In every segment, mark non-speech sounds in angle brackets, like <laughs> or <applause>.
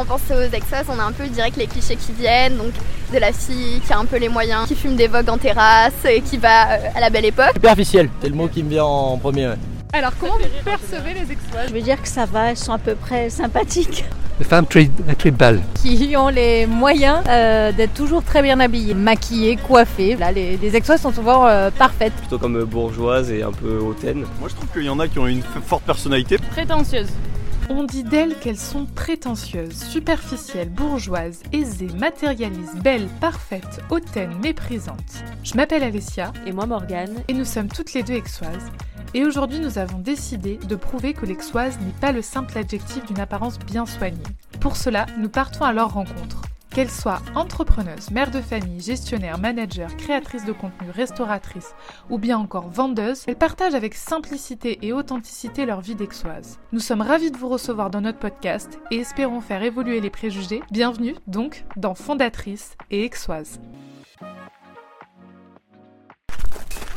on pense aux exos, on a un peu direct les clichés qui viennent, donc de la fille qui a un peu les moyens, qui fume des vogues en terrasse, et qui va euh, à la belle époque. Superficiel, c'est le mot qui me vient en premier. Alors, comment vous percevez les exploits? Je veux dire que ça va, elles sont à peu près sympathiques. Les femmes très, très belles. Qui ont les moyens euh, d'être toujours très bien habillées, maquillées, coiffées. Là, les, les exploits sont souvent euh, parfaites. Plutôt comme bourgeoises et un peu hautaines. Moi, je trouve qu'il y en a qui ont une forte personnalité. Prétentieuse. On dit d'elles qu'elles sont prétentieuses, superficielles, bourgeoises, aisées, matérialistes, belles, parfaites, hautaines, méprisantes. Je m'appelle Alessia. Et moi Morgane. Et nous sommes toutes les deux exoises. Et aujourd'hui, nous avons décidé de prouver que l'exoise n'est pas le simple adjectif d'une apparence bien soignée. Pour cela, nous partons à leur rencontre. Qu'elles soient entrepreneuses, mères de famille, gestionnaires, managers, créatrices de contenu, restauratrices ou bien encore vendeuses, elles partagent avec simplicité et authenticité leur vie d'exoise. Nous sommes ravis de vous recevoir dans notre podcast et espérons faire évoluer les préjugés. Bienvenue donc dans Fondatrice et Exoise.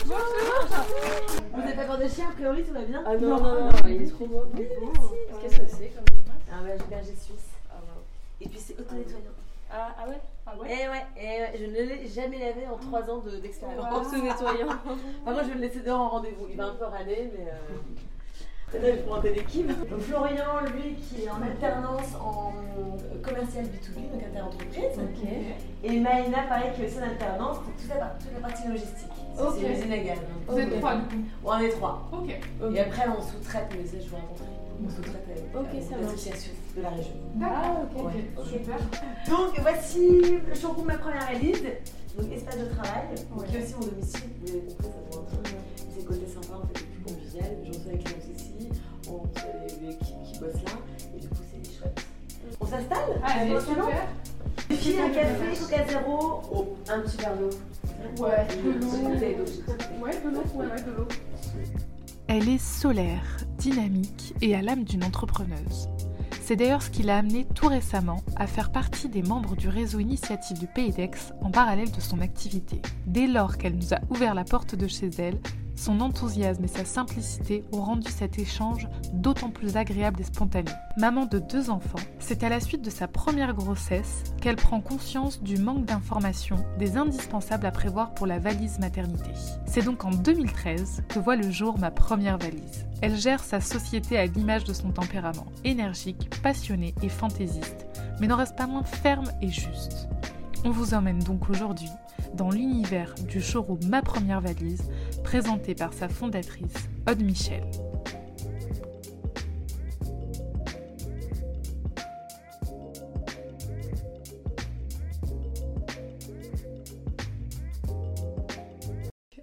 Vous n'avez pas peur de chien, a priori tout va bien Ah non, non, non, non, il est trop beau. Qu'est-ce que c'est comme Un berger suisse. Et puis c'est auto-nettoyant. Ah, ah ouais Ah ouais Eh ouais, eh ouais, je ne l'ai jamais lavé en 3 ans de- d'expérience. Auto-nettoyant. Par <laughs> contre, je vais le laisser dehors en rendez-vous. Il va un peu râler, mais. Euh... Là, il faut monter l'équipe. Donc, Florian, lui, qui est en alternance en commercial B2B, donc interentreprise. Ok. Et Maïna, pareil, qui est aussi en alternance pour toute la, par- toute la partie logistique. Ça, Ok. C'est une usine à gaz. Vous êtes trois du coup. On est trois. Ok. Et après, on sous-traite, mais ça, je vous raconterai. On sous-traite avec Ok, avec ça marche. l'association de la région. D'accord. ok, Ouais. Super. Donc voici le showroom Ma Première Valise, donc espace de travail, Ouais. qui est aussi mon domicile, vous l'avez compris, ça doit être c'est le côté sympa, en fait, le plus convivial, je reçois les clients ici, on les- l'équipe qui bosse là, et du coup c'est chouette. On s'installe? Allez, On s'installe super. Une fille, un café, coca zéro, oh, un petit verre d'eau. Ouais, de l'eau. Ouais, de l'eau, ouais, de l'eau. Elle est solaire, dynamique et à l'âme d'une entrepreneuse. C'est d'ailleurs ce qui l'a amenée tout récemment à faire partie des membres du réseau initiative du Pays d'Aix en parallèle de son activité. Dès lors qu'elle nous a ouvert la porte de chez elle, son enthousiasme et sa simplicité ont rendu cet échange d'autant plus agréable et spontané. Maman de deux enfants, c'est à la suite de sa première grossesse qu'elle prend conscience du manque d'informations, des indispensables à prévoir pour la valise maternité. C'est donc en 2013 que voit le jour ma première valise. Elle gère sa société à l'image de son tempérament, énergique, passionné et fantaisiste, mais n'en reste pas moins ferme et juste. On vous emmène donc aujourd'hui dans l'univers du showroom Ma Première Valise, présenté par sa fondatrice, Aude Michel.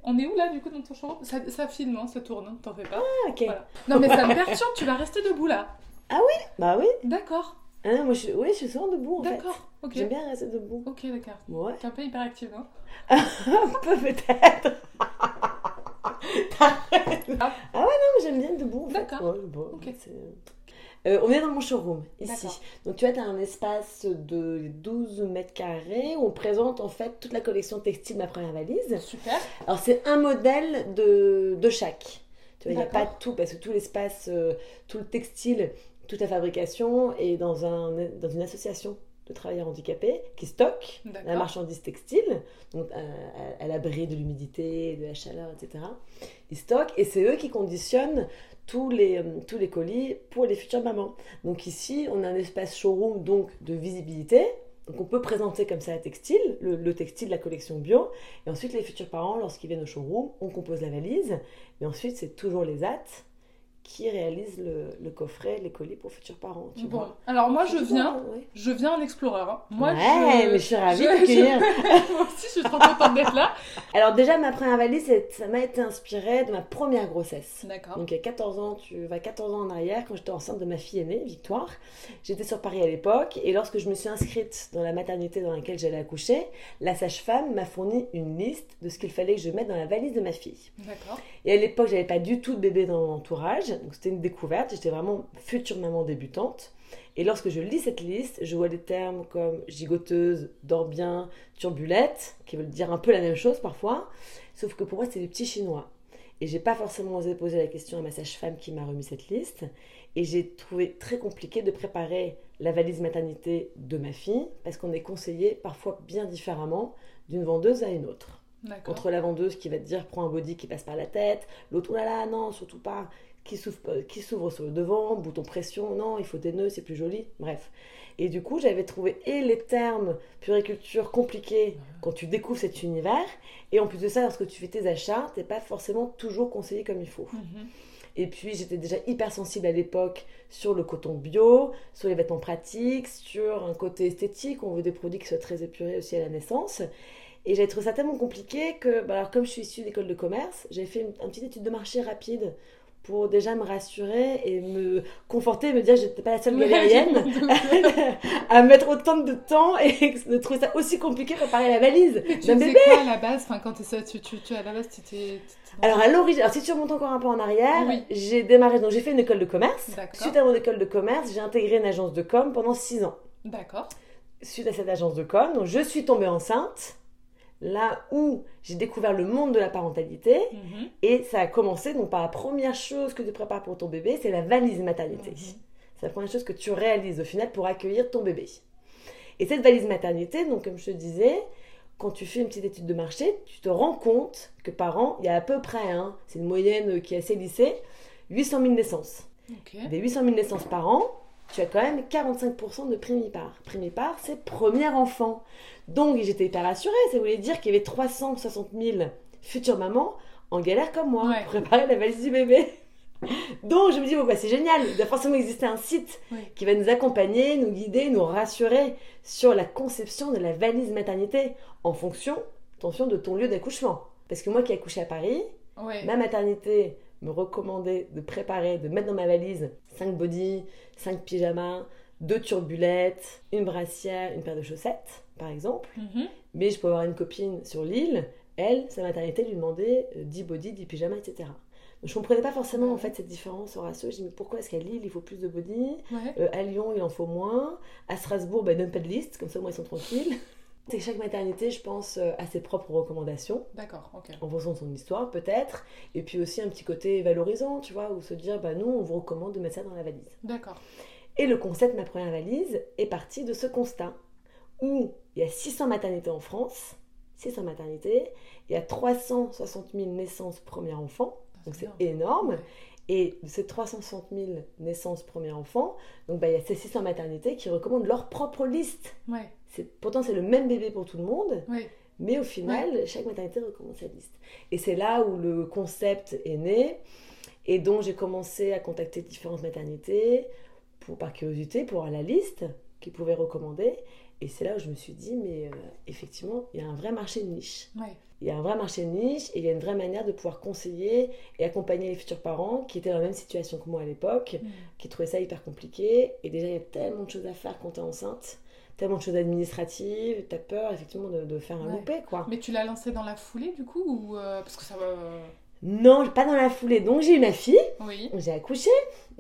On est où là du coup dans ton showroom? Ça, ça filme, hein, ça tourne, hein, t'en fais pas. Ah, ok. Voilà. Non mais ça me perturbe, tu vas rester debout là. Bah oui, D'accord, ah, non, moi je, oui, je suis souvent debout en fait. d'accord, ok. J'aime bien rester debout. Ok, d'accord. Ouais. T'es un peu hyperactive, non <laughs> Un peu peut-être. <laughs> T'arrêtes. ah ouais, non, mais j'aime bien debout. en fait. D'accord. Ouais, bon, Euh, on est dans mon showroom, ici. Donc tu vois, tu as un espace de 12 mètres carrés où on présente en fait toute la collection textile de ma première valise. Super. Alors c'est un modèle de, de chaque. Tu vois, il n'y a pas tout, parce que tout l'espace, euh, tout le textile, toute la fabrication est dans, un, dans une association de travailleurs handicapés qui stocke la marchandise textile, donc à, à l'abri de l'humidité, de la chaleur, etc. Ils stockent et c'est eux qui conditionnent tous les, euh, tous les colis pour les futures mamans. Donc ici, on a un espace showroom donc de visibilité. Donc on peut présenter comme ça la textile, le, le textile de la collection bio. Et ensuite, les futurs parents, lorsqu'ils viennent au showroom, on compose la valise. Mais ensuite, c'est toujours les AT qui réalisent le, le coffret, les colis pour futurs parents. Tu Bon, vois. alors moi je viens, ouais. je viens en explorer. hein. Moi ouais, je... mais je suis ravie. <laughs> Moi aussi je suis trop contente d'être là. Alors déjà, ma première valise, ça m'a été inspiré de ma première grossesse. D'accord. Donc il y a 14 ans, tu vas 14 ans en arrière, quand j'étais enceinte de ma fille aînée, Victoire. J'étais sur Paris à l'époque et lorsque je me suis inscrite dans la maternité dans laquelle j'allais accoucher, la sage-femme m'a fourni une liste de ce qu'il fallait que je mette dans la valise de ma fille. D'accord. Et à l'époque, j'avais pas du tout de bébé dans mon entourage, donc c'était une découverte. J'étais vraiment future maman débutante. Et lorsque je lis cette liste, je vois des termes comme gigoteuse, dors bien, turbulette, qui veulent dire un peu la même chose parfois, sauf que pour moi, c'est des petits chinois. Et j'ai pas forcément osé poser la question à ma sage-femme qui m'a remis cette liste. Et j'ai trouvé très compliqué de préparer la valise maternité de ma fille parce qu'on est conseillé parfois bien différemment d'une vendeuse à une autre. Entre la vendeuse qui va te dire prends un body qui passe par la tête, l'autre oh là là non surtout pas, qui s'ouvre, euh, qui s'ouvre sur le devant, bouton pression, non il faut des nœuds c'est plus joli, bref. Et du coup j'avais trouvé et les termes puriculture compliqués quand tu découvres cet univers, et en plus de ça lorsque tu fais tes achats, t'es pas forcément toujours conseillé comme il faut. Mhm. Et puis j'étais déjà hyper sensible à l'époque sur le coton bio, sur les vêtements pratiques, sur un côté esthétique, on veut des produits qui soient très épurés aussi à la naissance. Et j'avais trouvé ça tellement compliqué que, bah alors comme je suis issue d'école de commerce, j'ai fait une, une petite étude de marché rapide pour déjà me rassurer et me conforter, me dire que j'étais pas la seule galérienne <laughs> <laughs> à mettre autant de temps et de trouver ça aussi compliqué préparer la valise Mais tu bébé. quoi à la base? Enfin, quand t'es- tu, tu, tu, à la base, tu. Alors à l'origine, alors si tu remontes encore un peu en arrière, Oui. j'ai démarré, donc j'ai fait une école de commerce. Suite à mon école de commerce, j'ai intégré une agence de com pendant 6 ans. D'accord. Suite à cette agence de com, donc je suis tombée enceinte, là où j'ai découvert le monde de la parentalité, Mhm. et ça a commencé donc par la première chose que tu prépares pour ton bébé, c'est la valise maternité. Mhm. C'est la première chose que tu réalises au final pour accueillir ton bébé. Et cette valise maternité, donc comme je te disais, quand tu fais une petite étude de marché, tu te rends compte que par an, il y a à peu près, hein, c'est une moyenne qui est assez lissée, 800 000 naissances. Ok. Des 800 000 naissances par an, tu as quand même 45% de primipare. Primipare, c'est premier enfant. Donc j'étais hyper rassurée, ça voulait dire qu'il y avait 360 000 futures mamans en galère comme moi Ouais. pour préparer la valise du bébé. Donc je me dis, bon, bah, c'est génial, il doit forcément exister un site qui va nous accompagner, nous guider, nous rassurer sur la conception de la valise maternité en fonction, attention, de ton lieu d'accouchement. Parce que moi qui ai accouché à Paris, Ouais. Ma maternité me recommandait de préparer, de mettre dans ma valise 5 bodys, 5 pyjamas, 2 turbulettes, une brassière, une paire de chaussettes, par exemple. Mhm. Mais je peux avoir une copine sur l'île, elle, sa maternité lui demandait euh, 10 bodys, 10 pyjamas, etc. Je comprenais pas forcément en fait cette différence en ratio. Je dis mais pourquoi est-ce qu'à Lille il faut plus de body Ouais. Euh, À Lyon il en faut moins À Strasbourg ben, ils donnent pas de liste, comme ça au moins ils sont tranquilles. C'est que chaque maternité je pense euh, a ses propres recommandations D'accord, ok. en fonction de son histoire peut-être, et puis aussi un petit côté valorisant, tu vois, où se dire, bah nous, on vous recommande de mettre ça dans la valise. D'accord. Et le concept ma première valise est parti de ce constat, où il y a 600 maternités en France, 600 maternités, il y a 360 000 naissances premier enfant, donc c'est énorme, Ouais. et de ces 360 000 naissances premier enfant, donc bah, il y a ces 600 maternités qui recommandent leur propre liste. Ouais. C'est, pourtant c'est le même bébé pour tout le monde, mais au final, chaque maternité recommande sa liste. Et c'est là où le concept est né. Et donc, j'ai commencé à contacter différentes maternités pour, par curiosité pour avoir la liste qu'ils pouvaient recommander. Et c'est là où je me suis dit, mais euh, effectivement, il y a un vrai marché de niche. Ouais. Il y a un vrai marché de niche et il y a une vraie manière de pouvoir conseiller et accompagner les futurs parents qui étaient dans la même situation que moi à l'époque, Mhm. qui trouvaient ça hyper compliqué. Et déjà, il y a tellement de choses à faire quand tu es enceinte, tellement de choses administratives, tu as peur effectivement de, de faire un Ouais. loupé, quoi. Mais tu l'as lancé dans la foulée du coup ou euh, parce que ça va. Non, pas dans la foulée. Donc j'ai eu ma fille, Oui. j'ai accouché,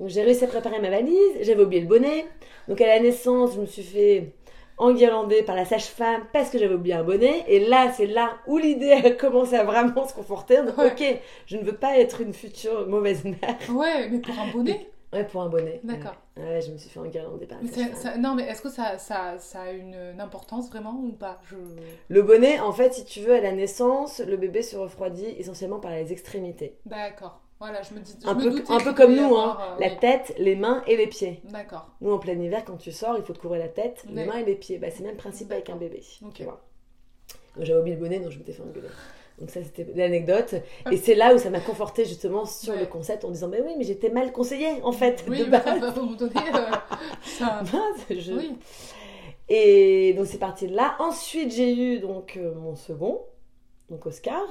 j'ai réussi à préparer ma valise, j'avais oublié le bonnet. Donc à la naissance, je me suis fait enguirlander par la sage-femme parce que j'avais oublié un bonnet. Et là, c'est là où l'idée a commencé à vraiment se conforter. Donc Ouais. ok, je ne veux pas être une future mauvaise mère. Ouais, mais pour un bonnet. <laughs> Ouais, pour un bonnet. D'accord. Ouais, Ouais, je me suis fait ça- sage-femme. ça- non, mais est-ce que ça, ça, ça a une, importance vraiment ou pas? Je. Le bonnet, en fait, si tu veux, à la naissance, le bébé se refroidit essentiellement par les extrémités. D'accord. Voilà, je me dis. je Un me peu, un peu comme nous, hein. euh, la oui. tête, les mains et les pieds. D'accord. Nous, en plein hiver, quand tu sors, il faut te couvrir la tête, les mains et les pieds. Bah, c'est le même principe avec un bébé. Ok. Tu vois. Donc, J'avais oublié le bonnet, donc je m'étais fait engueuler. Donc ça, c'était l'anecdote. Et c'est là où ça m'a conforté justement sur Ouais. le concept en disant, mais oui, mais j'étais mal conseillée, en fait, Oui, de mais base. à un moment donné, euh, <laughs> ça. Je- Oui. Et donc c'est parti de là. Ensuite, j'ai eu donc euh, mon second, donc Oscar.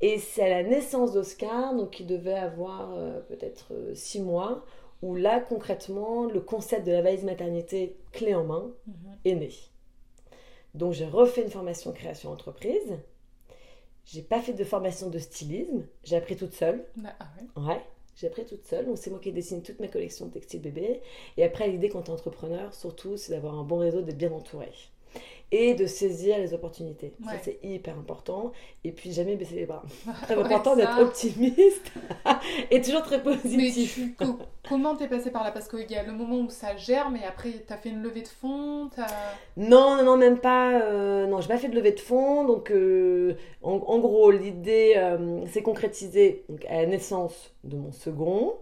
Et c'est à la naissance d'Oscar, donc il devait avoir euh, peut-être euh, six mois, où là concrètement le concept de la valise maternité clé en main Mhm. est né. Donc j'ai refait une formation création entreprise. J'ai pas fait de formation de stylisme, j'ai appris toute seule. Ah ouais. Ouais, j'ai appris toute seule. Donc c'est moi qui ai dessiné toute ma collection de textiles bébés. Et après, l'idée quand tu es entrepreneur, surtout, c'est d'avoir un bon réseau, d'être bien entouré. Et de saisir les opportunités. Ça, c'est hyper important. Et puis, jamais baisser les bras. <laughs> Très Ouais, important d'être optimiste <laughs> et toujours très Mais positif. tu, co- comment t'es passé par là? Parce qu'il y a le moment où ça germe et après t'as fait une levée de fond, t'as... Non, non, non, même pas. euh, non, j'ai pas fait de levée de fonds. Donc, euh, en, en gros, l'idée euh, s'est concrétisée donc, à la naissance de mon second.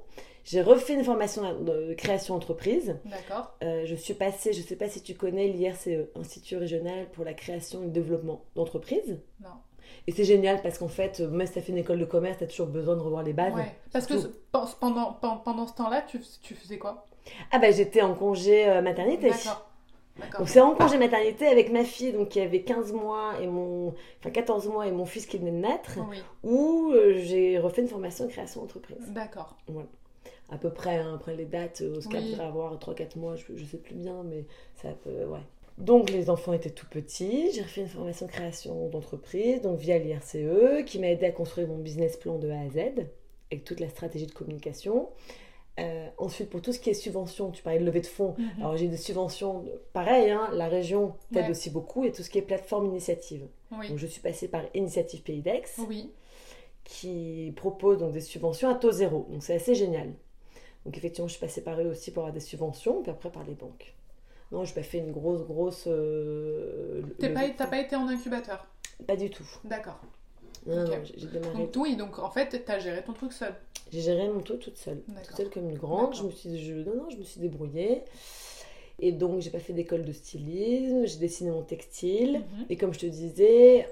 J'ai refait une formation de création entreprise. D'accord. Euh, je suis passée, je sais pas si tu connais l'IRCE, Institut régional pour la création et le développement d'entreprises. Non. Et c'est génial parce qu'en fait, euh, même si tu as fait une école de commerce, tu as toujours besoin de revoir les bases. Ouais. Parce que Surtout- pendant, pen- pendant ce temps-là, tu, tu faisais quoi? Ah bah j'étais en congé euh, maternité. D'accord. Donc c'est en congé maternité avec ma fille donc qui avait 15 mois et mon enfin 14 mois et mon fils qui venait de naître Oui. où euh, j'ai refait une formation de création d'entreprise. D'accord. À peu près hein, après les dates euh, Oscar Oui. devrait avoir 3 4 mois, je, je sais plus bien mais ça peut ouais. Donc les enfants étaient tout petits, j'ai refait une formation création d'entreprise donc via l'IRCE qui m'a aidé à construire mon business plan de A à Z avec toute la stratégie de communication. Euh, ensuite, pour tout ce qui est subvention, tu parlais de levée de fonds. Mhm. Alors, j'ai des subventions, pareil, hein, la région t'aide Ouais. aussi beaucoup, et tout ce qui est plateforme initiative. Oui. Donc, je suis passée par Initiative Pays d'Aix, Oui. Qui propose donc des subventions à taux zéro. Donc, c'est assez génial. Donc, effectivement, je suis passée par eux aussi pour avoir des subventions, puis après par les banques. Non, je n'ai pas fait une grosse, grosse. euh, pas, t'as pas été en incubateur? Pas du tout. D'accord. Non, Ok. non, j'ai j'ai démarré. Donc oui, donc en fait, t'as géré ton truc seul. J'ai géré mon taux toute seule. Toute seule comme une grande. Je me suis, je, non, non, je me suis débrouillée. Et donc, j'ai pas fait d'école de stylisme. J'ai dessiné mon textile. Mhm. Et comme je te disais,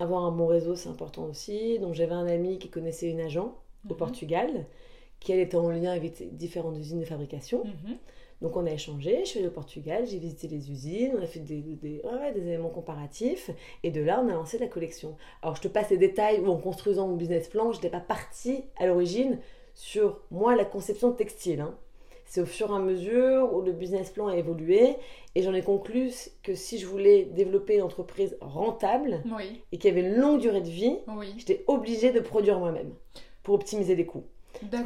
avoir un bon réseau, c'est important aussi. Donc, j'avais un ami qui connaissait une agent au Mhm. Portugal, qui elle était en lien avec différentes usines de fabrication. Mhm. Donc, on a échangé. Je suis allée au Portugal, j'ai visité les usines, on a fait des, des, ouais, ouais, des éléments comparatifs. Et de là, on a lancé la collection. Alors, je te passe les détails en construisant mon business plan, je n'étais pas partie à l'origine sur moi la conception de textile. hein. C'est au fur et à mesure où le business plan a évolué et j'en ai conclu que si je voulais développer une entreprise rentable Oui. et qui avait une longue durée de vie, Oui. j'étais obligée de produire moi-même pour optimiser les coûts.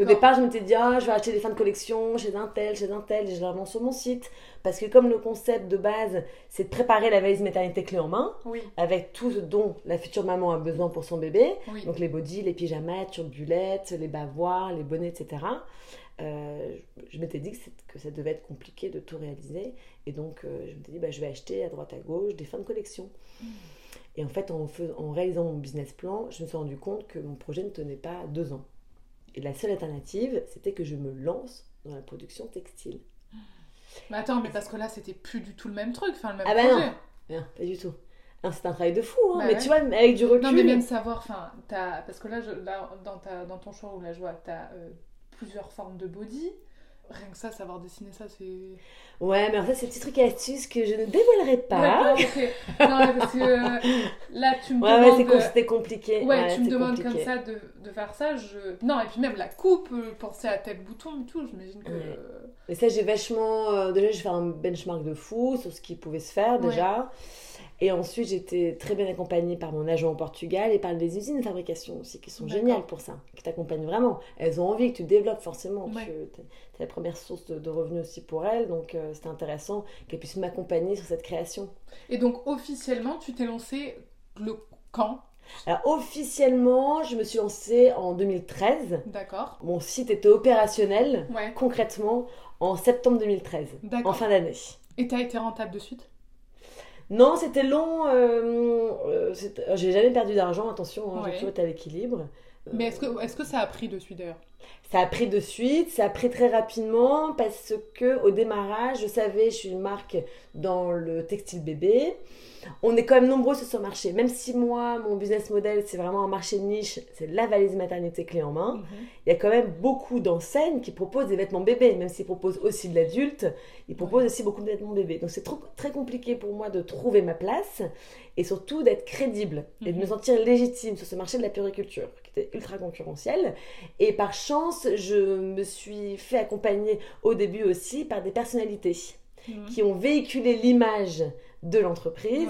Au départ, je m'étais dit, ah, je vais acheter des fins de collection chez un tel, chez un tel, et je la sur mon site. Parce que comme le concept de base, c'est de préparer la valise maternité clé en main, Oui. avec tout ce dont la future maman a besoin pour son bébé, Oui. donc les bodys, les pyjamas, turbulettes, les bavoirs, les bonnets, etc. Euh, je m'étais dit que, ça devait être compliqué de tout réaliser. Et donc, euh, je m'étais dit, bah, je vais acheter à droite à gauche des fins de collection. Et en fait, en, réalisant mon business plan, je me suis rendu compte que mon projet ne tenait pas deux ans. Et la seule alternative, c'était que je me lance dans la production textile. Mais attends, mais parce que là, c'était plus du tout le même truc, enfin le même Ah bah projet. non. Non, pas du tout. C'est un travail de fou, hein. Bah mais ouais. tu vois, avec du recul. Non, mais même savoir, enfin, parce que là, je, là dans, ta, dans ton showroom, là, je vois, t'as euh, plusieurs formes de body. Rien que ça, savoir dessiner ça, c'est. Ouais, mais en fait, c'est trucs et astuces que je ne dévoilerai pas. Ouais. Non, parce que euh, là, tu me <laughs> Ouais, ouais, demandes. euh, c'était compliqué. Ouais, tu me demandes compliqué. comme ça de, de faire ça, je... Non, et puis même la coupe, euh, penser à tel bouton et tout, j'imagine que... Ouais. Mais ça, j'ai vachement. euh, déjà, j'ai fait un benchmark de fou sur ce qui pouvait se faire Ouais. déjà. Et ensuite, j'étais très bien accompagnée par mon agent au Portugal et par des usines de fabrication aussi qui sont géniales pour ça, qui t'accompagnent vraiment. Elles ont envie que tu développes forcément. Ouais. Tu es la première source de, de revenus aussi pour elles. Donc, euh, c'était intéressant qu'elles puissent m'accompagner sur cette création. Et donc, officiellement, tu t'es lancé le quand? Alors, officiellement, je me suis lancée en 2013. D'accord. Mon site était opérationnel Ouais, concrètement en septembre 2013, en fin d'année. Et t'as été rentable de suite? Non, c'était long. euh, euh, c'était- J'ai jamais perdu d'argent, attention, hein, j'ai toujours été à l'équilibre. Mais est-ce que, est que ça a pris de suite d'ailleurs? Ça a pris de suite, ça a pris très rapidement parce que au démarrage, je savais, je suis une marque dans le textile bébé. On est quand même nombreux sur ce marché. Même si moi, mon business model, c'est vraiment un marché de niche, c'est la valise maternité clé en main. Il y a quand même beaucoup d'enseignes qui proposent des vêtements bébés, même s'ils proposent aussi de l'adulte, ils proposent aussi beaucoup de vêtements bébés. Donc c'est très compliqué pour moi de trouver ma place et surtout d'être crédible et de me Mhm. sentir légitime sur ce marché de la puriculture ultra concurrentiel. Et par chance, je me suis fait accompagner au début aussi par des personnalités Mhm. qui ont véhiculé l'image de l'entreprise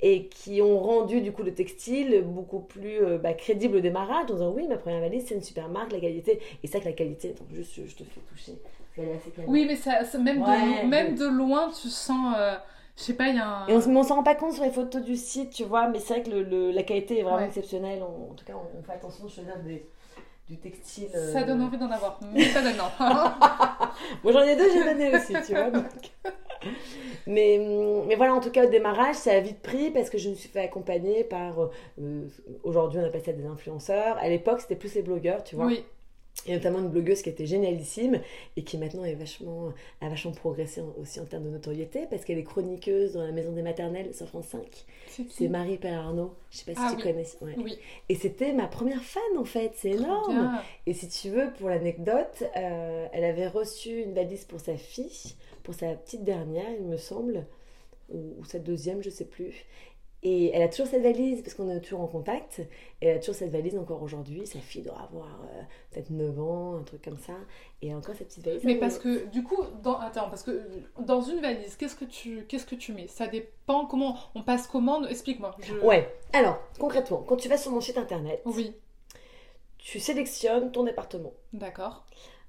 et qui ont rendu du coup le textile beaucoup plus euh, bah, crédible au démarrage en disant oui ma première valise c'est une super marque la qualité et ça que la qualité attends juste je te fais toucher Je vais aller assez calme. Oui, mais ça, ça- même, Ouais, de, même de- de loin, tu sens... euh, Je sais pas, il y a un. Et on, mais on s'en rend pas compte sur les photos du site, tu vois, mais c'est vrai que le, le- la qualité est vraiment Ouais. exceptionnelle. On- en tout cas, on, on fait attention de choisir des, du textile. euh, Ça donne envie d'en avoir. Mais ça donne. <laughs> <laughs> Moi j'en ai deux, j'ai donné aussi, tu vois. donc. <laughs> Mais, mais voilà, en tout cas, au démarrage, ça a vite pris parce que je me suis fait accompagner par. euh, Aujourd'hui, on appelle ça des influenceurs. À l'époque, c'était plus les blogueurs, tu vois. oui. Et notamment une blogueuse qui était génialissime et qui maintenant est vachement, a vachement progressé aussi en termes de notoriété parce qu'elle est chroniqueuse dans la maison des maternelles sur France 5. C'est Marie Pellarno. Je sais pas si Ah tu oui. connais. ouais. Oui. Et c'était ma première fan en fait, c'est énorme. bien. Et si tu veux, pour l'anecdote, euh, elle avait reçu une valise pour sa fille, pour sa petite dernière, il me semble, ou, ou sa deuxième, je sais plus. Et elle a toujours cette valise, parce qu'on est toujours en contact, et elle a toujours cette valise encore aujourd'hui. Sa fille doit avoir euh, peut-être 9 ans, un truc comme ça. Et encore cette petite valise. Mais parce que du coup, dans... attends, parce que dans une valise, qu'est-ce que tu, qu'est-ce que tu mets? Ça dépend comment on passe commande? Explique-moi. Je- Ouais, alors, concrètement, quand tu vas sur mon site internet, Oui. tu sélectionnes ton département. D'accord.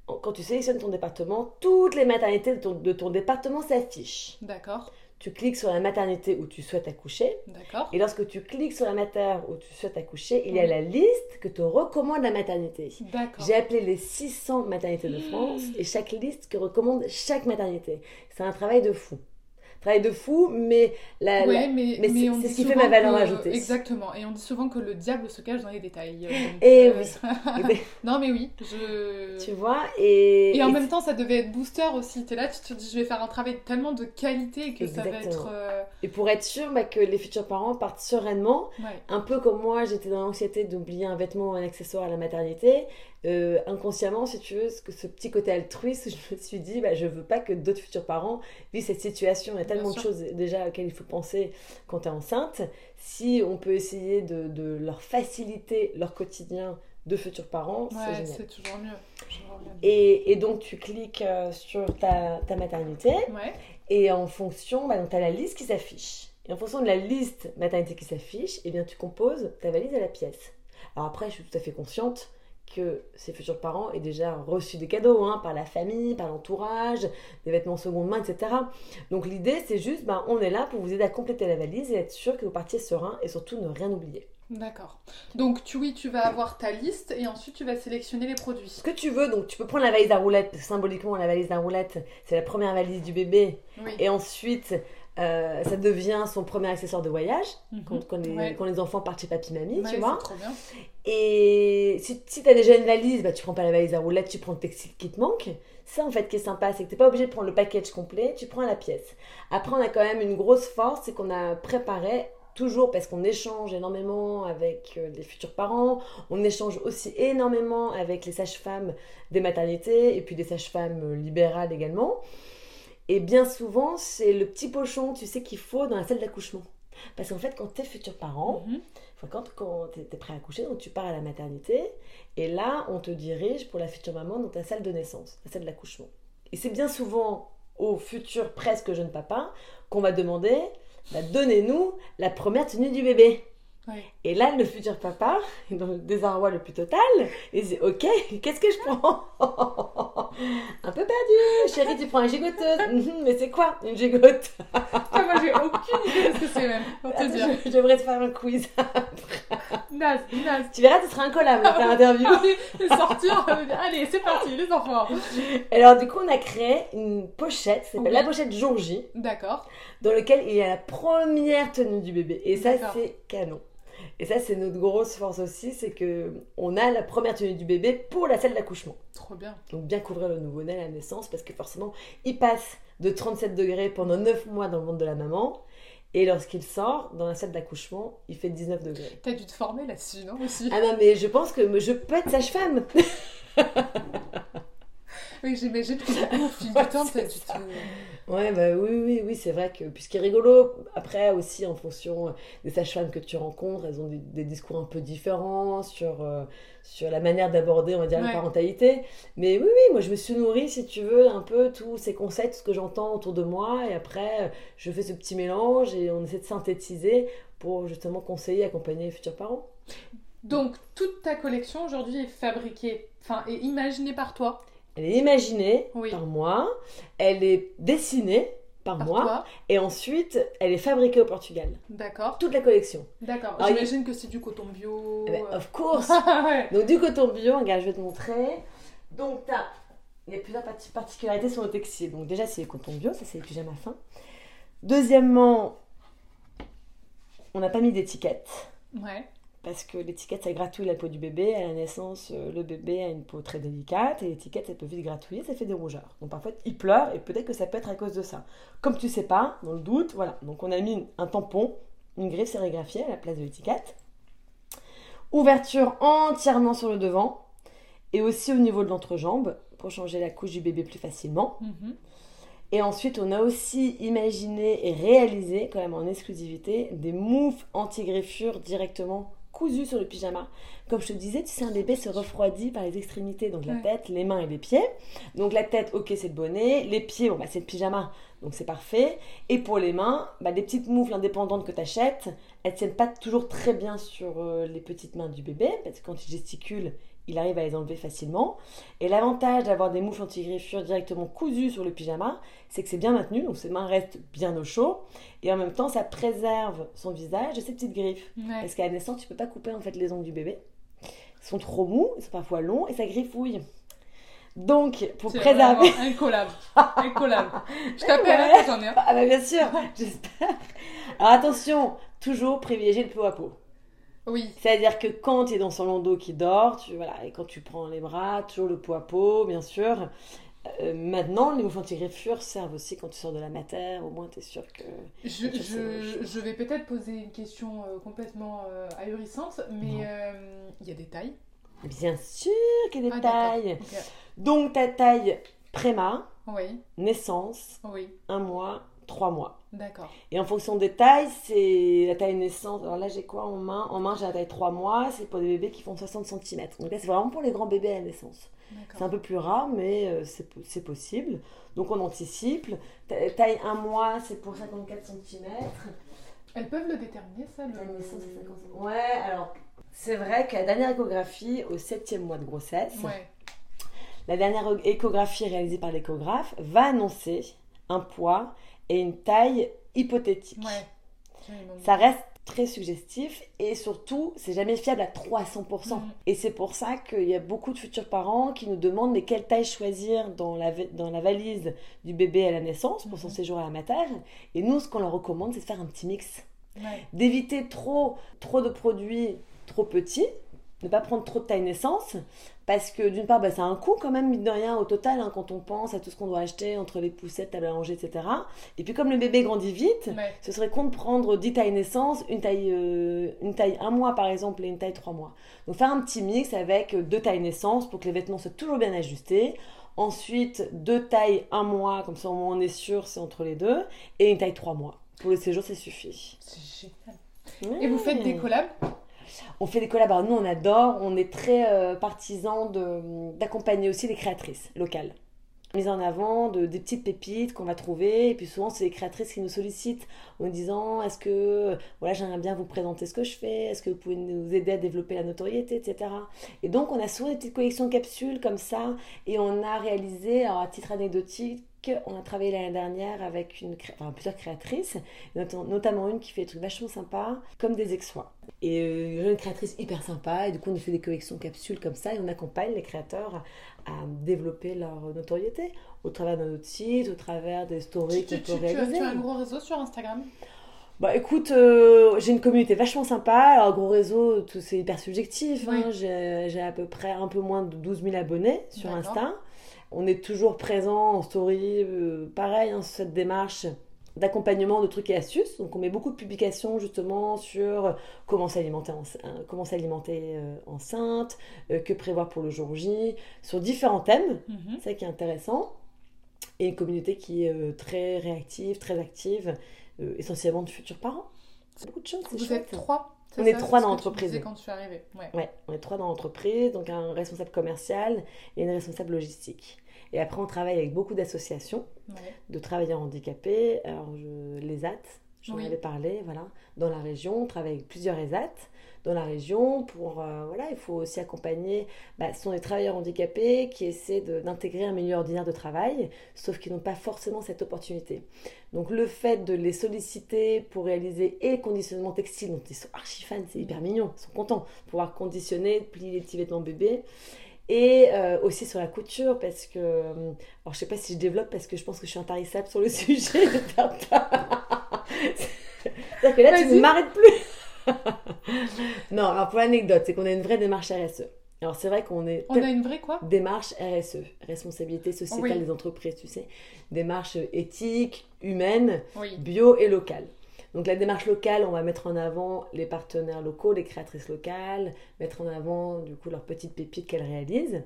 Quand tu sélectionnes ton département, toutes les maternités de ton, de ton département s'affichent. D'accord. Tu cliques sur la maternité où tu souhaites accoucher. D'accord. Et lorsque tu cliques sur la mater où tu souhaites accoucher, il y a la liste que te recommande la maternité. D'accord. J'ai appelé les 600 maternités de France et chaque liste que recommande chaque maternité. C'est un travail de fou. Travail de fou, mais la, Ouais, la- mais, mais c'est- ce qui fait ma valeur que- ajoutée. Exactement. Et on dit souvent que le diable se cache dans les détails. Donc, Eh euh, oui. <laughs> non, mais oui. Je... tu vois, et, Et en et même temps, ça devait être booster aussi. T'es là, tu te dis, je vais faire un travail tellement de qualité que ça va être. euh, Et pour être sûr bah, que les futurs parents partent sereinement, Ouais. un peu comme moi, j'étais dans l'anxiété d'oublier un vêtement ou un accessoire à la maternité, euh, inconsciemment, si tu veux, ce, petit côté altruiste, je me suis dit, bah, je veux pas que d'autres futurs parents vivent cette situation. Tellement de choses déjà auxquelles il faut penser quand tu es enceinte. Si on peut essayer de, de leur faciliter leur quotidien de futurs parents, c'est Ouais, génial. c'est toujours mieux. Et, et donc tu cliques euh, sur ta, ta maternité Ouais. et en fonction, bah, tu as la liste qui s'affiche. Et en fonction de la liste maternité qui s'affiche, eh bien tu composes ta valise à la pièce. Alors après, je suis tout à fait consciente que ces futurs parents aient déjà reçu des cadeaux hein, par la famille, par l'entourage, des vêtements seconde main, etc. Donc l'idée, c'est juste, ben, on est là pour vous aider à compléter la valise et être sûr que vous partiez serein et surtout ne rien oublier. D'accord. Donc, tu, oui, tu vas avoir ta liste et ensuite tu vas sélectionner les produits. Ce que tu veux, donc tu peux prendre la valise à que symboliquement la valise à roulettes, c'est la première valise du bébé, Oui. et ensuite euh, ça devient son premier accessoire de voyage, Mhm. quand, quand les, Ouais. quand les enfants partent chez papy-mamie, Ouais, tu vois. c'est trop bien. Et si, si tu as déjà une valise, bah, tu prends pas la valise à roulettes, tu prends le textile qui te manque. Ça, en fait, qui est sympa, c'est que tu pas obligé de prendre le package complet, tu prends la pièce. Après, on a quand même une grosse force, c'est qu'on a préparé, toujours parce qu'on échange énormément avec euh, les futurs parents, on échange aussi énormément avec les sages-femmes des maternités et puis des sages-femmes euh, libérales également. Et bien souvent, c'est le petit pochon, tu sais, qu'il faut dans la salle d'accouchement. Parce qu'en fait, quand tu es futur parent, Mhm. Enfin, quand, quand tu es prêt à accoucher, donc tu pars à la maternité, et là, on te dirige pour la future maman dans ta salle de naissance, la salle d'accouchement. Et c'est bien souvent au futur presque jeune papa qu'on va demander bah, donnez-nous la première tenue du bébé. Ouais. Et là, le futur papa, <laughs> dans le désarroi le plus total, il dit Ok, <laughs> qu'est-ce que je prends <laughs> Un peu perdu, chérie, tu prends une gigoteuse. Mhm, Mais c'est quoi une gigote Ah, moi, j'ai aucune idée de ce que c'est même, pour te dire. je, je devrais te faire un quiz. Naze, naze. tu verras, ce sera incollable cette interview. Allez, les sortir. Allez, c'est parti, les enfants. Alors du coup, on a créé une pochette, ça s'appelle Oui. la pochette jour J, D'accord. dans laquelle il y a la première tenue du bébé. Et ça, c'est canon. Et ça, c'est notre grosse force aussi, c'est que on a la première tenue du bébé pour la salle d'accouchement. Trop bien. Donc bien couvrir le nouveau-né à la naissance, parce que forcément, il passe de 37 degrés pendant 9 mois dans le ventre de la maman. Et lorsqu'il sort dans la salle d'accouchement, il fait 19 degrés. T'as dû te former là-dessus, non aussi? Ah non, mais je pense que je peux être sage-femme. <laughs> Oui, j'imagine que au fil du <laughs> temps, t'as dû te... Ouais, bah oui, oui, oui, c'est vrai que. Puis ce qui est rigolo, après aussi, en fonction des sages-femmes que tu rencontres, elles ont des, des discours un peu différents sur, euh, sur la manière d'aborder, on va dire, la parentalité. Mais oui, oui, moi je me suis nourrie, si tu veux, un peu tous ces tout ce que j'entends autour de moi. Et après, euh, je fais ce petit mélange et on essaie de synthétiser pour justement conseiller, accompagner les futurs parents. Donc, toute ta collection aujourd'hui est fabriquée, enfin, est imaginée par toi. Elle est imaginée Oui. par moi, elle est dessinée par, toi. Et ensuite, elle est fabriquée au Portugal. D'accord. Toute la collection. D'accord. J'imagine que c'est du coton bio. Eh ben, euh. of <laughs> course Ouais. Donc du coton bio, regarde, je vais te montrer. Donc t'as, il y a plusieurs parti- particularités sur le textile. Donc déjà c'est le coton bio, ça c'est les pyjamas fins. Deuxièmement, on n'a pas mis d'étiquette. Ouais. Parce que l'étiquette, ça gratouille la peau du bébé. À la naissance, euh, le bébé a une peau très délicate et l'étiquette, ça peut vite gratouiller, ça fait des rougeurs. Donc parfois, il pleure et peut-être que ça peut être à cause de ça. Comme tu sais pas, dans le doute, voilà. Donc on a mis un tampon, une griffe sérigraphiée à la place de l'étiquette. Ouverture entièrement sur le devant et aussi au niveau de l'entrejambe pour changer la couche du bébé plus facilement. Mhm. Et ensuite, on a aussi imaginé et réalisé, quand même en exclusivité, des moufles anti-greffure directement cousues sur le pyjama. Comme je te disais, tu sais, un bébé se refroidit par les extrémités, donc la Ouais. tête, les mains et les pieds. Donc la tête, ok, c'est le bonnet. Les pieds, bon, bah, c'est le pyjama, donc c'est parfait. Et pour les mains, bah, des petites moufles indépendantes que tu achètes, elles tiennent pas toujours très bien sur euh, les petites mains du bébé, parce que quand il gesticule, il arrive à les enlever facilement. Et l'avantage d'avoir des moufles anti-greffure directement cousues sur le pyjama, c'est que c'est bien maintenu, donc ses mains restent bien au chaud. Et en même temps, ça préserve son visage de ses petites griffes. Ouais. Parce qu'à la naissance, tu peux pas couper en fait les ongles du bébé. Ils sont trop mous, ils sont parfois longs et ça griffouille. Donc, pour préserver. vraiment incollable. Incollable. Je t'appelle Ouais. hein, j'en ai un. Ah bah bien sûr, j'espère. Alors attention, toujours privilégier le peau à peau. Oui. C'est-à-dire que quand tu es dans son landau qui dort, tu, voilà, et quand tu prends les bras, toujours le peau à peau, bien sûr. Euh, maintenant, les moufles anti-greffures servent aussi quand tu sors de la mater, au moins tu es sûr que... Je, que c'est je, je vais peut-être poser une question euh, complètement euh, ahurissante, mais il y a des tailles. Bien sûr qu'il y a des Ah, tailles. Donc ta taille préma, Oui, naissance, oui, un mois, trois mois. d'accord. Et en fonction des tailles, c'est la taille naissance. Alors là, j'ai quoi en main? En main, j'ai la taille 3 mois. C'est pour des bébés qui font 60 cm. Donc là, c'est vraiment pour les grands bébés à la naissance. C'est un peu plus rare, mais euh, c'est po- c'est possible. Donc on anticipe. Ta- Taille 1 mois, c'est pour 54 cm. Elles peuvent le déterminer, ça le... Taille naissance, c'est 50 cm. Ouais, alors, c'est vrai que la dernière échographie, au 7e mois de grossesse, Ouais. la dernière échographie réalisée par l'échographe va annoncer un poids et une taille hypothétique. Ouais. Ça reste très suggestif et surtout, c'est jamais fiable à 300%. Mhm. Et c'est pour ça qu'il y a beaucoup de futurs parents qui nous demandent mais quelle taille choisir dans la, dans la valise du bébé à la naissance pour son Mhm. séjour à la mater. Et nous, ce qu'on leur recommande, c'est de faire un petit mix. Ouais. D'éviter trop, trop de produits trop petits, ne pas prendre trop de taille naissance, parce que d'une part, bah, ça a un coût quand même, mine de rien, au total, hein, quand on pense à tout ce qu'on doit acheter entre les poussettes, table à manger, etc. Et puis comme le bébé grandit vite, Ouais. ce serait con de prendre 10 tailles naissance, une taille, euh, une taille 1 mois par exemple et une taille 3 mois. Donc faire un petit mix avec deux tailles naissance pour que les vêtements soient toujours bien ajustés. Ensuite, deux tailles 1 mois, comme ça au moins on est sûr, c'est entre les deux. Et une taille 3 mois. Pour le séjour, ça suffit. C'est génial. Et vous faites des collabs? On fait des collabs. Alors, nous, on adore. On est très euh, partisans d'accompagner aussi les créatrices locales. Mise en avant de, des petites pépites qu'on va trouver. Et puis souvent, c'est les créatrices qui nous sollicitent en nous disant Est-ce que voilà, j'aimerais bien vous présenter ce que je fais? Est-ce que vous pouvez nous aider à développer la notoriété, etc. Et donc, on a souvent des petites collections de capsules comme ça. Et on a réalisé, alors, à titre anecdotique, on a travaillé l'année dernière avec une, cré- enfin, plusieurs créatrices, notam- notamment une qui fait des trucs vachement sympas, comme des exois. Et euh, une créatrice hyper sympa, et du coup on a fait des collections capsules comme ça, et on accompagne les créateurs à développer leur notoriété au travers de notre site, au travers des stories qu'on peut tu, tu as, réaliser. tu as un gros réseau sur Instagram? Bah écoute, euh, j'ai une communauté vachement sympa. Alors, gros réseau, tout c'est hyper subjectif. hein. Oui. J'ai à peu près un peu moins de 12 000 abonnés sur. Insta. On est toujours présent en story, euh, pareil, hein, cette démarche d'accompagnement de trucs et astuces. Donc on met beaucoup de publications justement sur comment s'alimenter, en- euh, comment s'alimenter euh, enceinte, euh, que prévoir pour le jour J, sur différents thèmes. Mhm. C'est ça qui est intéressant. Et une communauté qui est euh, très réactive, très active, euh, essentiellement de futurs parents. C'est beaucoup de choses, Vous chouette. êtes trois On est trois dans l'entreprise. quand je suis arrivée. Ouais. Ouais, on est trois dans l'entreprise, donc un responsable commercial et une responsable logistique. Et après, on travaille avec beaucoup d'associations Ouais. de travailleurs handicapés. Alors, je, les AT, j'en Oui. avais parlé, voilà, dans la région. On travaille avec plusieurs ESAT, dans la région. Pour, euh, voilà, il faut aussi accompagner, bah, ce sont des travailleurs handicapés qui essaient de- d'intégrer un milieu ordinaire de travail, sauf qu'ils n'ont pas forcément cette opportunité. Donc le fait de les solliciter pour réaliser et le conditionnement textile, dont ils sont archi fans, c'est hyper mignon, ils sont contents, pouvoir conditionner, plier les petits vêtements bébés. Et euh, aussi sur la couture, parce que. euh, Alors, je sais pas si je développe, parce que je pense que je suis intarissable sur le <laughs> sujet. C'est-à-dire que là, tu ne m'arrêtes plus. <laughs> non, alors pour l'anecdote, c'est qu'on a une vraie démarche RSE. Alors, c'est vrai qu'on est. On a une vraie quoi? Démarche RSE, responsabilité sociétale Oui. des entreprises, tu sais. Démarche éthique, humaine, Oui. bio et locale. Donc la démarche locale, on va mettre en avant les partenaires locaux, les créatrices locales, mettre en avant du coup leurs petites pépites qu'elles réalisent.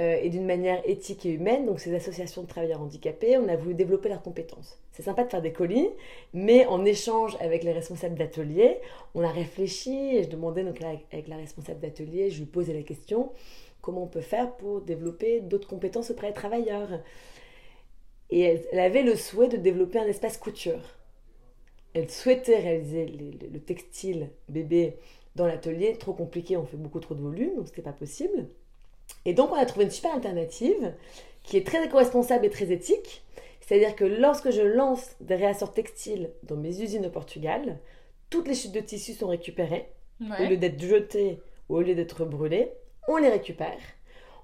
Euh, et d'une manière éthique et humaine, donc ces associations de travailleurs handicapés, on a voulu développer leurs compétences. C'est sympa de faire des colis, mais en échange avec les responsables d'atelier, on a réfléchi et je demandais donc avec la responsable d'atelier, je lui posais la question comment on peut faire pour développer d'autres compétences auprès des travailleurs? Et elle avait le souhait de développer un espace couture. Elle souhaitait réaliser les- le- le textile bébé dans l'atelier, trop compliqué, on fait beaucoup trop de volume, donc c'était pas possible. Et donc on a trouvé une super alternative qui est très éco-responsable et très éthique. C'est-à-dire que lorsque je lance des réassorts textiles dans mes usines au Portugal, toutes les chutes de tissu sont récupérées au lieu d'être jetées ou au lieu d'être brûlées, on les récupère.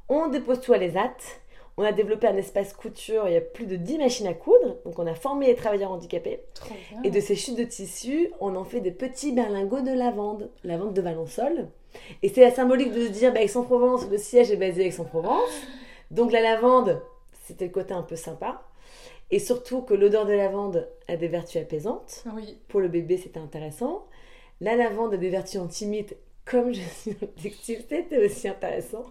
On dépose tout à l'ESAT. On a développé un espace couture, il y a plus de 10 machines à coudre. Donc on a formé les travailleurs handicapés. Trop bien. Et de ces chutes de tissu, on en fait des petits berlingots de lavande, lavande de Valençol. Et c'est la symbolique de se dire, bah, Aix-en-Provence, le siège est basé à Aix-en-Provence. Donc la lavande, c'était le côté un peu sympa. Et surtout que l'odeur de lavande a des vertus apaisantes. Oui. Pour le bébé, c'était intéressant. La lavande a des vertus antimites, comme je suis dans le textile, c'était aussi intéressant.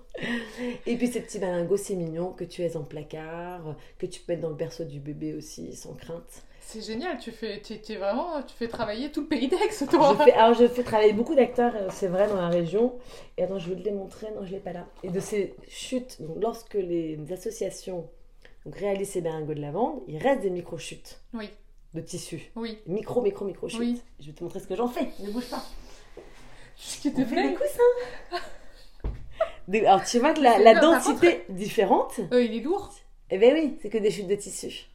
Et puis ces petits balingos, c'est mignon, que tu aies en placard, que tu peux mettre dans le berceau du bébé aussi, sans crainte. C'est génial, tu fais, tu, tu es vraiment, tu fais travailler tout le pays d'Aix, toi. Je fais, alors je fais travailler beaucoup d'acteurs, euh, c'est vrai, dans la région. Et attends, je vais te les montrer, non, je l'ai pas là. Et de ces chutes, donc, lorsque les associations donc, réalisent ces balingos de lavande, il reste des micro-chutes Oui, de tissu. oui. Micro, micro, micro chutes. Oui. Je vais te montrer ce que j'en fais, ne bouge pas. Ce qui te On fait des coussins. <laughs> Des- Alors tu vois que la, la densité différente, Euh, il est lourd. eh ben oui, c'est que des chutes de tissu.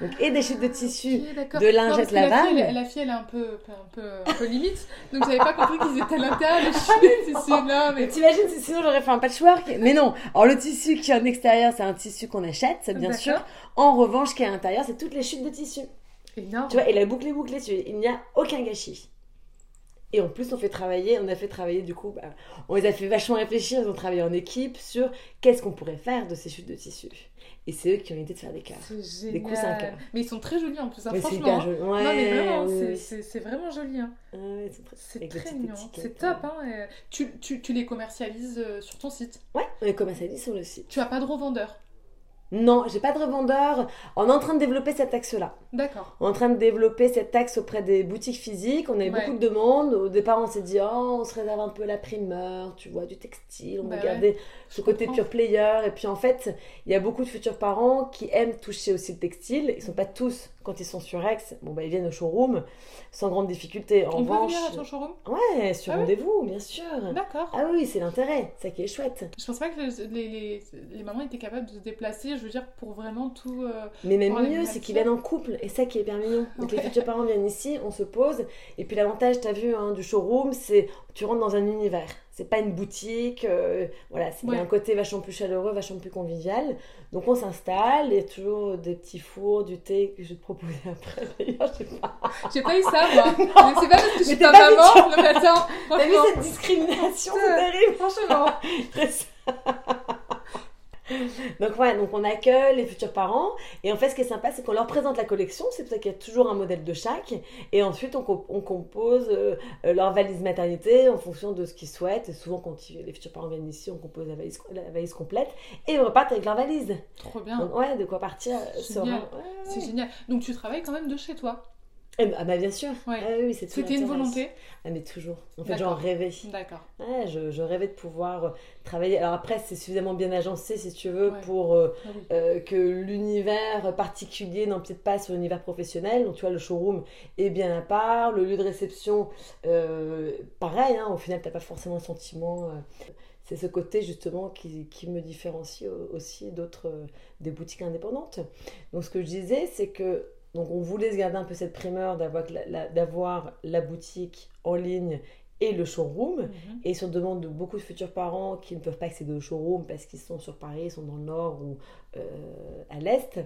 Donc, et des chutes de tissu Ok, d'accord. de Non, lingettes la lavables. elle, la fille, elle est un peu, un peu, un peu limite. Donc j'avais pas compris qu'ils étaient à l'intérieur, les chutes de tissu. Non, Mais t'imagines si sinon j'aurais fait un patchwork Mais non. Alors le tissu qui est en extérieur, c'est un tissu qu'on achète, ça, bien sûr. En revanche, qui est à l'intérieur, c'est toutes les chutes de tissu. énorme. Tu vois, et la boucle est bouclée, il n'y a aucun gâchis. Et en plus, on fait travailler, on a fait travailler du coup, bah, on les a fait vachement réfléchir, ils ont travaillé en équipe sur qu'est-ce qu'on pourrait faire de ces chutes de tissu. Et c'est eux qui ont l'idée de faire des cœurs. C'est Des coussins. Mais ils sont très jolis en plus, hein, Mais c'est franchement. hyper hein. joli. Ouais, non, mais vraiment, oui, c'est- oui. c'est c'est vraiment joli. Hein. Ouais, très- C'est très mignon. C'est top. Hein. et Tu, tu, tu les commercialises euh, sur ton site? Ouais, on les commercialise sur le site. Tu as pas de revendeur? Non, j'ai pas de revendeur. On est en train de développer cet axe-là. D'accord. On est en train de développer cet axe auprès des boutiques physiques. On a eu Ouais. beaucoup de demandes. Au départ, on s'est dit, oh, on se réserve un peu la primeur, tu vois, du textile. On Bah va ouais, garder ce côté pure player. Et puis, en fait, il y a beaucoup de futurs parents qui aiment toucher aussi le textile. Ils sont pas tous, quand ils sont sur Aix, bon, bah, ils viennent au showroom sans grande difficulté. En On peut venir à ton showroom? Ouais, sur Ah rendez-vous, bien sûr. D'accord. Ah oui, c'est l'intérêt. Ça qui est chouette. Je pense pas que les, les, les, les mamans étaient capables de se déplacer, je veux dire, pour vraiment tout. euh, Mais même mieux, c'est qu'ils viennent en couple, et ça qui est hyper mignon. Donc les futurs parents viennent ici, on se pose, et puis l'avantage, t'as vu, hein, du showroom, c'est tu rentres dans un univers. C'est pas une boutique, euh, voilà, c'est Ouais. un côté vachement plus chaleureux, vachement plus convivial. Donc on s'installe, il y a toujours des petits fours, du thé que je vais te proposer <laughs> après. D'ailleurs, je sais pas. J'ai pas eu ça, moi. <laughs> c'est pas parce que je suis pas pas maman. Attends. T'as vu cette discrimination, c'est terrible. Franchement. <laughs> <laughs> Donc ouais, donc on accueille les futurs parents et en fait ce qui est sympa c'est qu'on leur présente la collection, c'est pour ça qu'il y a toujours un modèle de chaque et ensuite on, co- on compose euh, leur valise maternité en fonction de ce qu'ils souhaitent et souvent quand ils- les futurs parents viennent ici on compose la valise, la valise complète et ils repartent avec leur valise. Trop bien. Donc ouais, de quoi partir. euh, Génial. Ouais, C'est ouais. génial. Donc tu travailles quand même de chez toi. Eh ben, ah bah bien sûr. Ouais. Ah oui, c'est tout C'était une volonté Ah mais toujours. En fait, j'en rêvais. D'accord. Je, je rêvais de pouvoir travailler. Alors après, c'est suffisamment bien agencé, si tu veux, Ouais. pour euh, Ah oui. euh, que l'univers particulier n'empiète pas sur l'univers professionnel. Donc tu vois, le showroom est bien à part. Le lieu de réception, euh, pareil. hein, au final, t'as pas forcément le sentiment. euh, c'est ce côté justement qui, qui me différencie au- aussi d'autres euh, des boutiques indépendantes. Donc ce que je disais, c'est que donc on voulait se garder un peu cette primeur d'avoir la, la- d'avoir la boutique en ligne et le showroom. Mhm. Et sur demande de beaucoup de futurs parents qui ne peuvent pas accéder au showroom parce qu'ils sont sur Paris, ils sont dans le nord ou euh, à l'est,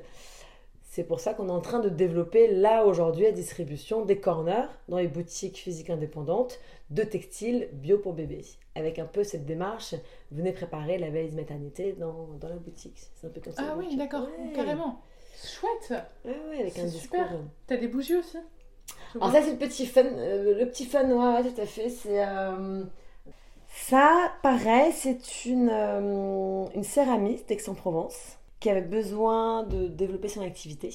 c'est pour ça qu'on est en train de développer là aujourd'hui la distribution des corners dans les boutiques physiques indépendantes de textiles bio pour bébés. Avec un peu cette démarche, venez préparer la veille maternité dans, dans la boutique. C'est un peu comme ça. Ah oui, d'accord, Ouais. carrément. Chouette Ouais, ouais, avec un super. discours. T'as des bougies aussi Alors ça c'est le petit fun, euh, le petit fun, ouais, ouais, tout à fait. C'est euh, ça, pareil, c'est une euh, une céramiste d'Aix-en-Provence qui avait besoin de développer son activité.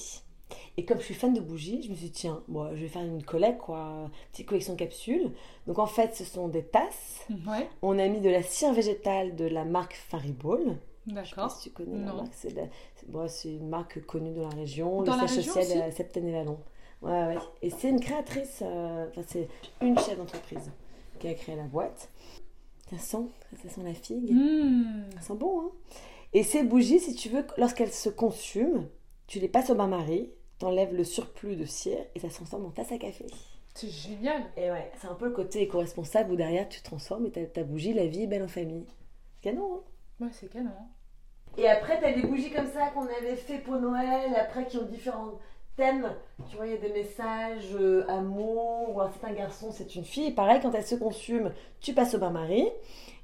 Et comme je suis fan de bougies, je me suis dit tiens, bon, je vais faire une collecte quoi, petite collection capsules. Donc en fait, ce sont des tasses. Ouais, On a mis de la cire végétale de la marque Fariball. D'accord. si tu connais la Non. marque. C'est la- bon, c'est une marque connue dans la région. Dans le la siège social aussi est à Septène-et-Vallon. Ouais, ouais. Et c'est une créatrice, euh, enfin, c'est une chef d'entreprise qui a créé la boîte. Ça sent, ça sent la figue. Mmh. Ça sent bon, hein Et ces bougies, si tu veux, lorsqu'elles se consument, tu les passes au bain-marie, t'enlèves le surplus de cire et ça se transforme en tasse à café. C'est génial. Et ouais, c'est un peu le côté éco-responsable où derrière tu te transformes et ta, ta bougie, la vie est belle en famille. C'est canon, hein Ouais, c'est canon. Et après, t'as des bougies comme ça qu'on avait fait pour Noël, après qui ont différents thèmes. Tu vois, il y a des messages euh, amour, ou alors c'est un garçon, c'est une fille. Et pareil, quand elles se consument, tu passes au bain-marie.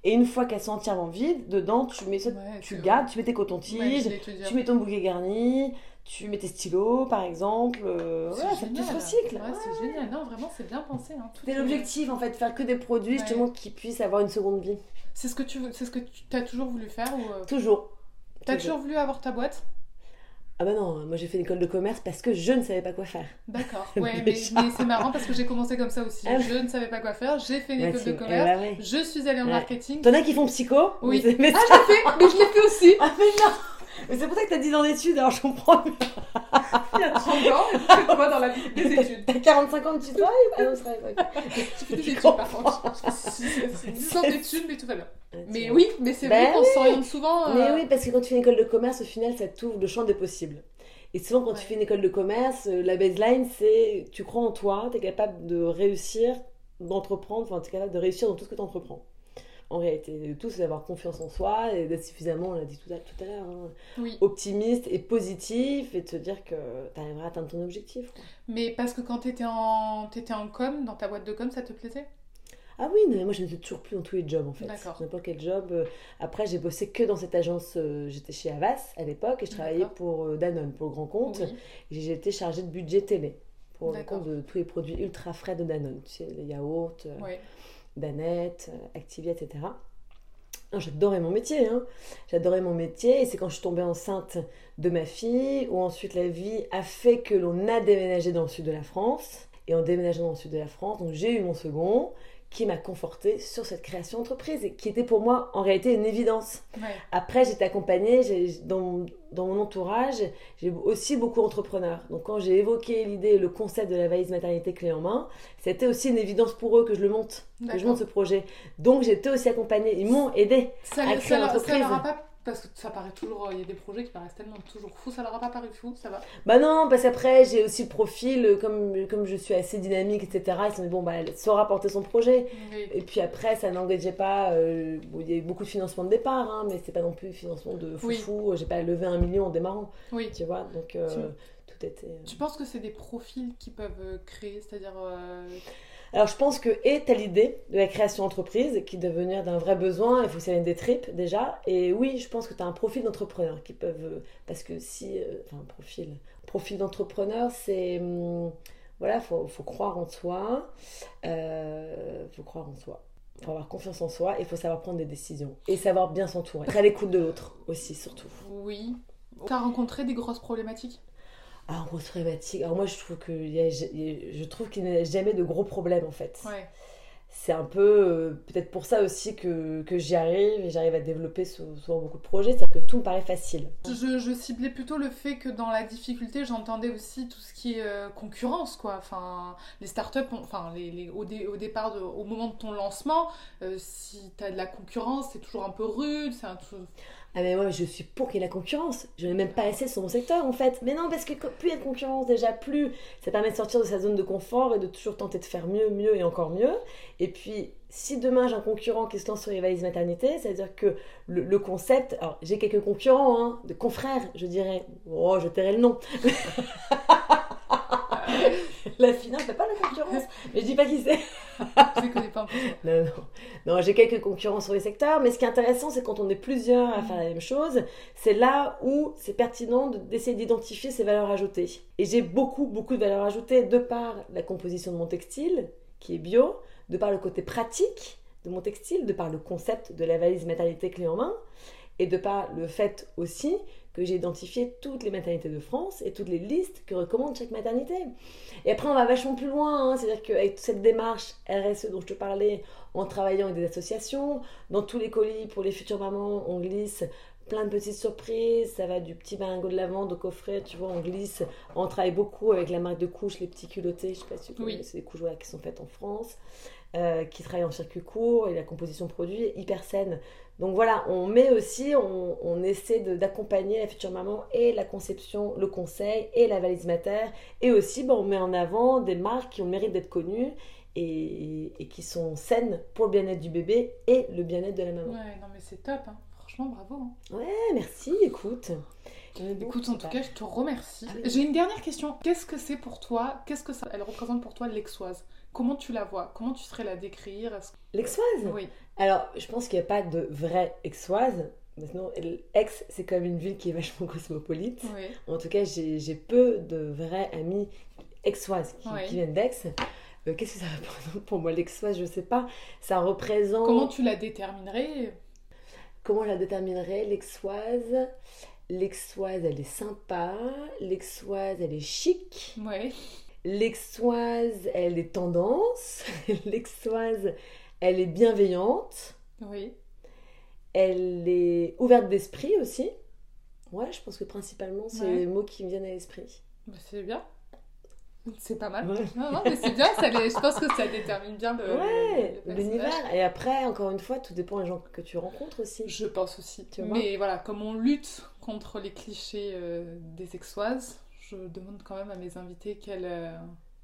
Et une fois qu'elles sont entièrement vides, dedans, tu mets, Ouais, tu c'est- gardes, tu mets tes cotons-tiges, tu mets ton bouquet garni, tu mets tes stylos, par exemple. euh, ouais, ça, se. Ouais, c'est génial. Non, vraiment, c'est bien pensé. Hein. C'est est- l'objectif, en fait, faire que des produits, justement, qui puissent avoir une seconde vie. C'est ce que tu veux- c'est ce que tu as toujours voulu faire ou euh, Toujours. T'as toujours voulu avoir ta boîte? Ah bah non, moi j'ai fait une école de commerce parce que je ne savais pas quoi faire. D'accord. <laughs> Ouais, mais, c'est marrant parce que j'ai commencé comme ça aussi. Ah. Je ne savais pas quoi faire. J'ai fait une Ouais, école tu- de eh commerce. bah ouais. Je suis allée en Ouais. marketing. T'en as qui font psycho? Oui. Mais, Ah, je l'ai fait, mais je l'ai fait aussi. <laughs> Ah mais non Mais c'est pour ça que t'as 10 ans d'études, alors je comprends. Il y a 30 ans, tu fais quoi dans la vie Des études. T'as 45 ans, tu travailles Ah non, c'est vrai. J'ai fait des études par contre. J'ai fait 10 ans d'études, mais tout va bien. Mais oui, mais c'est Ben vrai qu'on oui. s'oriente souvent. euh, Mais oui, parce que quand tu fais une école de commerce, au final, ça t'ouvre le champ des possibles. Et souvent, quand tu fais une école de commerce, euh, la baseline, c'est tu crois en toi, t'es capable de réussir, d'entreprendre, enfin, t'es capable de réussir dans tout ce que tu entreprends. En réalité, tout, c'est d'avoir confiance en soi et d'être suffisamment, on l'a dit tout à, tout à l'heure, hein, Oui. optimiste et positif et de te dire que tu arriveras à atteindre ton objectif. quoi. Mais parce que quand t'étais en... t'étais en com, dans ta boîte de com, ça te plaisait? Ah oui, non, mais moi je ne suis toujours plus dans tous les jobs en fait. D'accord. N'importe quel job. euh, Après, j'ai bossé que dans cette agence, euh, j'étais chez Avas à l'époque et je travaillais pour euh, Danone, pour le grand compte. Oui. Été chargée de budget télé pour le compte de tous les produits ultra frais de Danone. Tu sais, les yaourts. Danette, Activia, etc. J'adorais mon métier, hein. j'adorais mon métier et c'est quand je suis tombée enceinte de ma fille où ensuite la vie a fait que l'on a déménagé dans le sud de la France et en déménageant dans le sud de la France, donc j'ai eu mon second qui m'a confortée sur cette création d'entreprise et qui était pour moi en réalité une évidence. Ouais. Après, j'étais accompagnée dans, dans mon entourage, j'ai aussi beaucoup d'entrepreneurs. Donc, quand j'ai évoqué l'idée, le concept de la valise maternité clé en main, c'était aussi une évidence pour eux que je le monte, que je monte ce projet. Donc, j'étais aussi accompagnée. Ils m'ont aidé. Ça, à créer ça l'entreprise. leur a pas. Parce que ça paraît toujours. Il y a des projets qui paraissent tellement toujours fous, ça leur a pas paru fou, ça va Bah non, parce qu'après, j'ai aussi le profil, euh, comme, comme je suis assez dynamique, etc. Ils se sont dit, bon, bah, elle saura porter son projet. Oui. Et puis après, ça n'engageait pas. euh, bon, il y a eu beaucoup de financement de départ, hein, mais c'est pas non plus financement de Oui. foufou. J'ai pas levé un million en démarrant, Oui. tu vois. Donc, euh, Tu- tout était. euh, Tu penses que c'est des profils qui peuvent euh, créer, c'est-à-dire. Alors je pense que et t'as l'idée de la création d'entreprise qui doit venir d'un vrai besoin, il faut que ça des tripes déjà. Et oui, je pense que tu as un profil d'entrepreneur qui peuvent euh, parce que si euh, enfin un profil profil d'entrepreneur, c'est hum, voilà, faut faut croire en soi, euh, faut croire en soi. Faut avoir confiance en soi et faut savoir prendre des décisions et savoir bien s'entourer. Être à l'écoute de l'autre aussi surtout. Oui. T'as rencontré des grosses problématiques? Ah, grosse problématique. Alors moi, je trouve que y a- je trouve qu'il n'y a jamais de gros problèmes en fait. Ouais. C'est un peu euh, peut-être pour ça aussi que, que j'y arrive et j'arrive à développer sou- souvent beaucoup de projets, c'est-à-dire que tout me paraît facile. Je, je ciblais plutôt le fait que dans la difficulté, j'entendais aussi tout ce qui est euh, concurrence, quoi. Enfin, les startups, enfin, les, les- au, dé- au départ, de- au moment de ton lancement, euh, si t'as de la concurrence, c'est toujours un peu rude, c'est un tout... Ah mais moi je suis pour qu'il y ait la concurrence. Je n'ai même pas assez sur mon secteur en fait. Mais non parce que plus il y a de concurrence déjà plus ça permet de sortir de sa zone de confort et de toujours tenter de faire mieux, mieux et encore mieux. Et puis si demain j'ai un concurrent qui se lance sur les valises maternité, c'est-à-dire que le, le concept, alors j'ai quelques concurrents, hein, de confrères je dirais, oh je tairai le nom. <laughs> la finale fait pas la concurrence, <laughs> mais je dis pas qui c'est. Je connais pas un <laughs> peu. Non, non. Non, j'ai quelques concurrents sur les secteurs, mais ce qui est intéressant, c'est quand on est plusieurs à faire la même chose, c'est là où c'est pertinent de- d'essayer d'identifier ces valeurs ajoutées. Et j'ai beaucoup, beaucoup de valeurs ajoutées de par la composition de mon textile, qui est bio, de par le côté pratique de mon textile, de par le concept de la valise maternité clé en main, et de par le fait aussi que j'ai identifié toutes les maternités de France et toutes les listes que recommande chaque maternité. Et après, on va vachement plus loin, hein. c'est-à-dire qu'avec cette démarche RSE dont je te parlais, en travaillant avec des associations, dans tous les colis pour les futures mamans, on glisse plein de petites surprises, ça va du petit baringot de lavande au coffret, tu vois, on glisse, on travaille beaucoup avec la marque de couches, les petits culottés, je sais pas si tu Oui. connais, c'est des couches voilà, qui sont faites en France, euh, qui travaillent en circuit court, et la composition de produits est hyper saine. Donc voilà, on met aussi, on, on essaie d'accompagner la future maman et la conception, le conseil et la valise mater. Et aussi, ben, on met en avant des marques qui ont le mérite d'être connues et, et qui sont saines pour le bien-être du bébé et le bien-être de la maman. Ouais, non mais c'est top, hein. franchement bravo. hein. Ouais, merci, écoute. Écoute, en tout cas, je te remercie. J'ai une dernière question. Qu'est-ce que c'est pour toi Qu'est-ce que ça elle représente pour toi l'exoise? Comment tu la vois? Comment tu serais la décrire? L'exoise? Oui. Alors, je pense qu'il n'y a pas de vraie exoise. Maintenant, Aix, c'est quand même une ville qui est vachement cosmopolite. Oui. En tout cas, j'ai peu de vrais amis exoises qui, qui viennent d'Aix. Euh, Qu'est-ce que ça représente pour moi? L'exoise Je sais pas. Ça représente. Comment tu la déterminerais? Comment je la déterminerais? L'exoise. L'exoise, elle est sympa. L'exoise, elle est chic. Ouais. L'exoise, elle est tendance. <laughs> L'exoise, elle est bienveillante. Oui. Elle est ouverte d'esprit aussi. Ouais, je pense que principalement, c'est Ouais. les mots qui me viennent à l'esprit. Bah, c'est bien. C'est pas mal. Ouais. Non, non, mais c'est bien. Ça, les- je pense que ça détermine bien le, Ouais, l'univers. Et après, encore une fois, tout dépend des gens que tu rencontres aussi. Je pense aussi. Tu vois? Mais voilà, comme on lutte contre les clichés euh, des exoises, je demande quand même à mes invités quel, euh,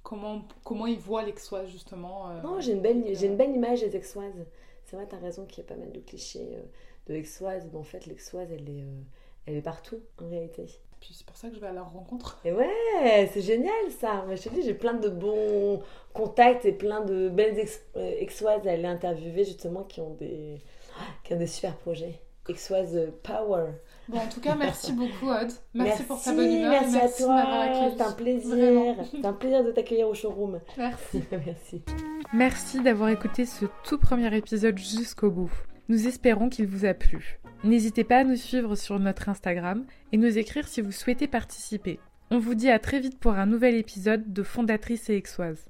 comment, comment ils voient l'exoise justement. euh, Non, j'ai une, belle, j'ai euh, une belle image des exoises. C'est vrai, t'as raison qu'il y a pas mal de clichés de l'exoise. Mais en fait, l'exoise, elle est, elle est partout, en réalité. Puis c'est pour ça que je vais à leur rencontre. Et ouais, c'est génial ça. Mais je te dis, j'ai plein de bons contacts et plein de belles ex- exoises à aller interviewer justement qui ont des, qui ont des super projets. Exoise Power. Bon, en tout cas, merci beaucoup, Aude. Merci, pour ta bonne humeur. Merci, à toi. C'est un plaisir. C'est un plaisir de t'accueillir au showroom. <laughs> Merci. <laughs> merci. Merci d'avoir écouté ce tout premier épisode jusqu'au bout. Nous espérons qu'il vous a plu. N'hésitez pas à nous suivre sur notre Instagram et nous écrire si vous souhaitez participer. On vous dit à très vite pour un nouvel épisode de Fondatrice et Exoise.